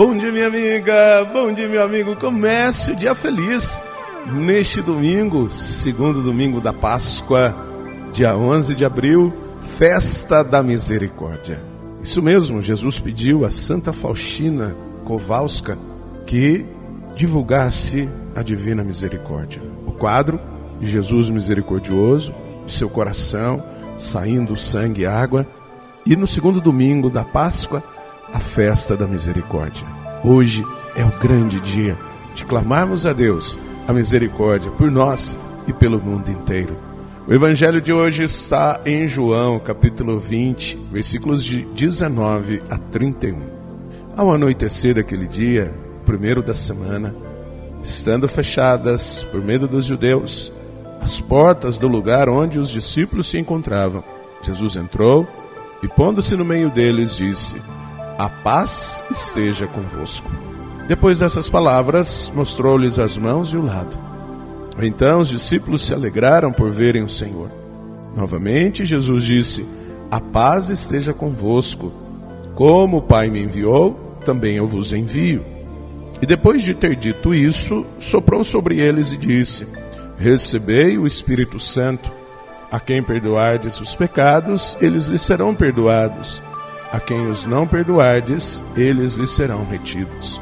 Bom dia, minha amiga. Bom dia, meu amigo. Comece o dia feliz neste domingo, segundo domingo da Páscoa, dia 11 de abril, festa da misericórdia. Isso mesmo, Jesus pediu a Santa Faustina Kowalska que divulgasse a divina misericórdia. O quadro de Jesus misericordioso, de seu coração, saindo sangue e água, e no segundo domingo da Páscoa, a festa da misericórdia. Hoje é o grande dia de clamarmos a Deus a misericórdia por nós e pelo mundo inteiro. O evangelho de hoje está em João, capítulo 20, versículos de 19 a 31. Ao anoitecer daquele dia, primeiro da semana, estando fechadas, por medo dos judeus, as portas do lugar onde os discípulos se encontravam, Jesus entrou e, pondo-se no meio deles, disse: A paz esteja convosco. Depois dessas palavras, mostrou-lhes as mãos e o lado. Então os discípulos se alegraram por verem o Senhor. Novamente, Jesus disse: A paz esteja convosco. Como o Pai me enviou, também eu vos envio. E depois de ter dito isso, soprou sobre eles e disse: Recebei o Espírito Santo. A quem perdoardes os pecados, eles lhes serão perdoados. A quem os não perdoardes, eles lhes serão retidos.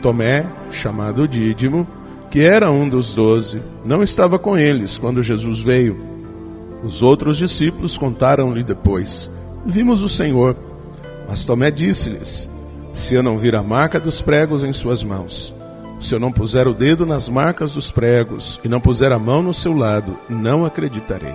Tomé, chamado Dídimo, que era um dos doze, não estava com eles quando Jesus veio. Os outros discípulos contaram-lhe depois: Vimos o Senhor. Mas Tomé disse-lhes: Se eu não vir a marca dos pregos em suas mãos, se eu não puser o dedo nas marcas dos pregos e não puser a mão no seu lado, não acreditarei.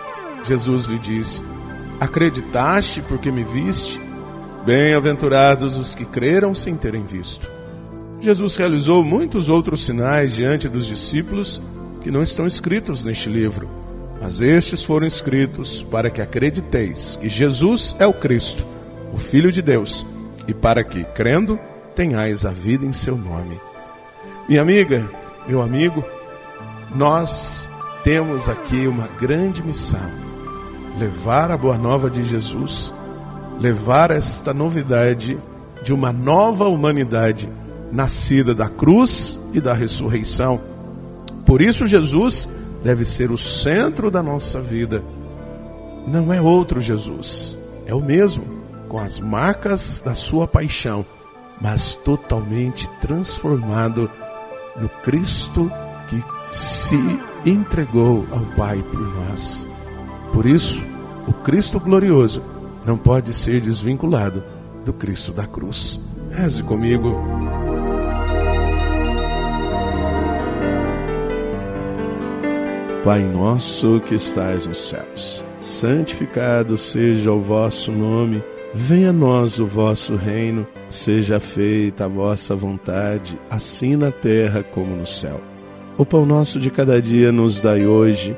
Jesus lhe disse: Acreditaste porque me viste? Bem-aventurados os que creram sem terem visto. Jesus realizou muitos outros sinais diante dos discípulos que não estão escritos neste livro, mas estes foram escritos para que acrediteis que Jesus é o Cristo, o Filho de Deus, e para que, crendo, tenhais a vida em seu nome. Minha amiga, meu amigo, nós temos aqui uma grande missão levar a boa nova de Jesus, levar esta novidade de uma nova humanidade nascida da cruz e da ressurreição. Por isso, Jesus deve ser o centro da nossa vida. Não é outro Jesus, é o mesmo, com as marcas da sua paixão, mas totalmente transformado no Cristo que se entregou ao Pai por nós. Por isso, o Cristo glorioso não pode ser desvinculado do Cristo da cruz. Reze comigo. Pai nosso que estais nos céus, santificado seja o vosso nome, venha a nós o vosso reino, seja feita a vossa vontade, assim na terra como no céu. O pão nosso de cada dia nos dai hoje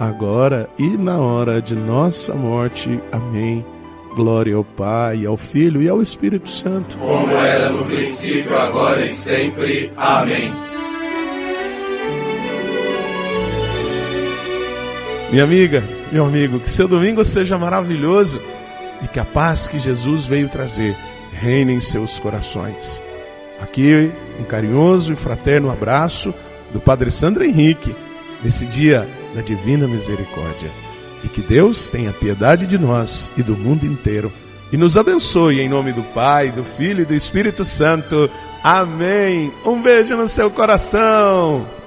agora e na hora de nossa morte. Amém. Glória ao Pai, ao Filho e ao Espírito Santo. Como era no princípio, agora e sempre. Amém. Minha amiga, meu amigo, que seu domingo seja maravilhoso e que a paz que Jesus veio trazer reine em seus corações. Aqui, um carinhoso e fraterno abraço do Padre Sandro Henrique, nesse dia da divina misericórdia. E que Deus tenha piedade de nós e do mundo inteiro e nos abençoe em nome do Pai, do Filho e do Espírito Santo. Amém. Um beijo no seu coração.